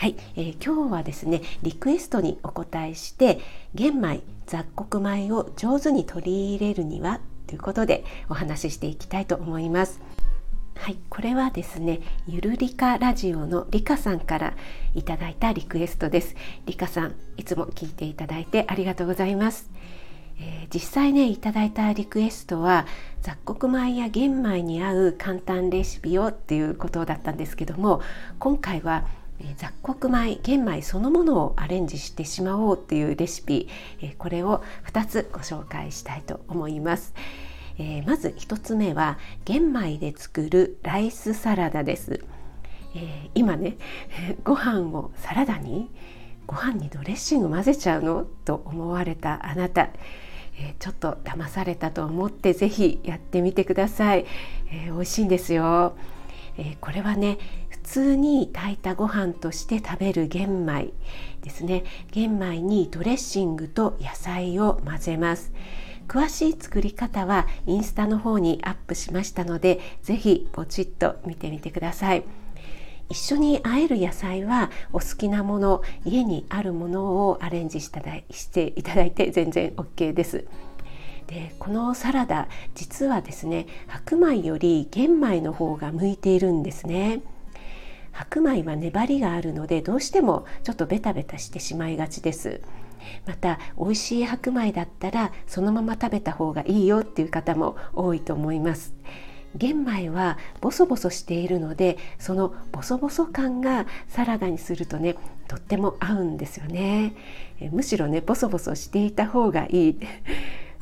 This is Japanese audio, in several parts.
はい、えー、今日はですねリクエストにお答えして玄米雑穀米を上手に取り入れるにはということでお話ししていきたいと思います。はい、これはですねゆるりかラジオのりかさんからいただいたリクエストです。りかさんいつも聞いていただいてありがとうございます、えー、実際ねいただいたリクエストは雑穀米や玄米に合う簡単レシピをっていうことだったんですけども今回は雑穀米玄米そのものをアレンジしてしまおうっていうレシピこれを2つご紹介したいと思います。え、まず1つ目は玄米で作るライスサラダです、え、今ね ご飯をサラダにご飯にドレッシング混ぜちゃうのと思われたあなた、え、ちょっと騙されたと思ってぜひやってみてください、え、美味しいんですよ、えこれはね通に炊いたご飯として食べる玄米ですね。玄米にドレッシングと野菜を混ぜます。詳しい作り方はインスタの方にアップしましたのでぜひポチッと見てみてください。一緒に和える野菜はお好きなもの家にあるものをアレンジしていただいて全然 OK です。でこのサラダ実はですね白米より玄米の方が向いているんですね。白米は粘りがあるのでどうしてもちょっとベタベタしてしまいがちです。また美味しい白米だったらそのまま食べた方がいいよっていう方も多いと思います。玄米はボソボソしているのでそのボソボソ感がサラダにするとねとっても合うんですよね。むしろねボソボソしていた方がいい。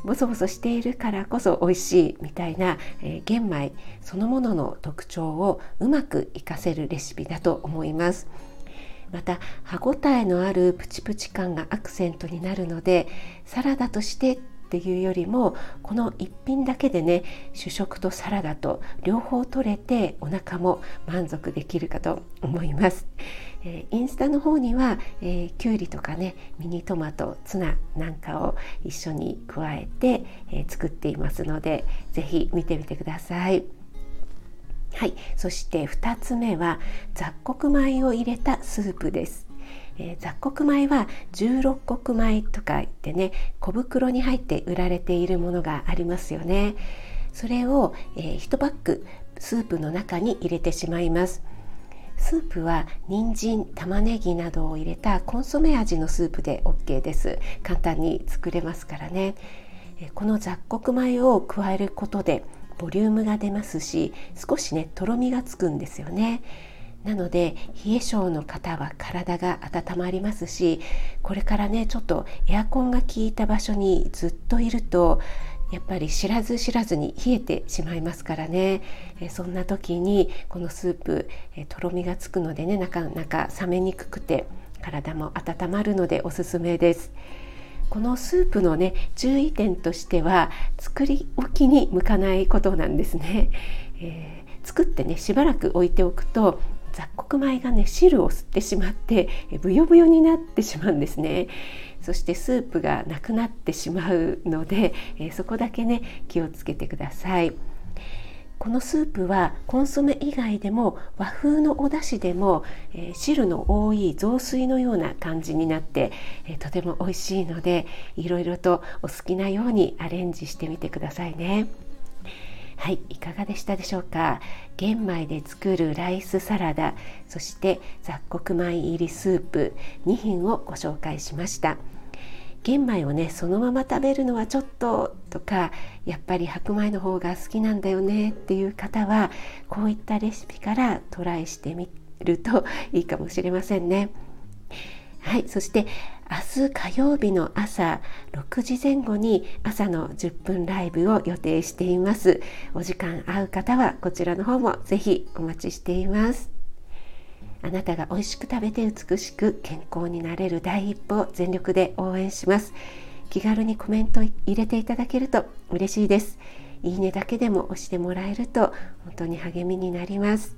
ボソボソしているからこそ美味しいみたいな、えー、玄米そのものの特徴をうまく活かせるレシピだと思います。また歯ごたえのあるプチプチ感がアクセントになるのでサラダとしてっていうよりもこの一品だけでね主食とサラダと両方取れてお腹も満足できるかと思います。えー、インスタの方には、えー、きゅうりとかねミニトマトツナなんかを一緒に加えて、えー、作っていますので是非見てみてください。はい、そして2つ目は雑穀米を入れたスープです。えー、雑穀米は16穀米とか言ってね小袋に入って売られているものがありますよね。それを、えー、1パックスープの中に入れてしまいます。スープは人参玉ねぎなどを入れたコンソメ味のスープで OK です簡単に作れますからねこの雑穀米を加えることでボリュームが出ますし少しねとろみがつくんですよねなので冷え性の方は体が温まりますしこれからねちょっとエアコンが効いた場所にずっといるとやっぱり知らず知らずに冷えてしまいますからね、えそんな時にこのスープ、えとろみがつくのでねなかなか冷めにくくて体も温まるのでおすすめです。このスープのね注意点としては作り置きに向かないことなんですね、えー、作ってねしばらく置いておくと雑穀米がね汁を吸ってしまってブヨブヨになってしまうんですねそしてスープがなくなってしまうので、そこだけね気をつけてください。このスープはコンソメ以外でも和風のお出汁でも、え、汁の多い雑炊のような感じになって、え、とても美味しいのでいろいろとお好きなようにアレンジしてみてくださいね。はい、いかがでしたでしょうか？玄米で作るライスサラダそして雑穀米入りスープ2品をご紹介しました。玄米をねそのまま食べるのはちょっととかやっぱり白米の方が好きなんだよねっていう方はこういったレシピからトライしてみるといいかもしれませんね。はいそして明日火曜日の朝6時前後に朝の10分ライブを予定しています。お時間合う方はこちらの方もぜひお待ちしています。あなたが美味しく食べて美しく健康になれる第一歩を全力で応援します。気軽にコメント入れていただけると嬉しいです。いいねだけでも押してもらえると本当に励みになります。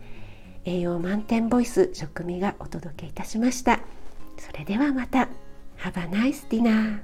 栄養満点ボイス食味がお届けいたしました。それではまた Have a nice dinner!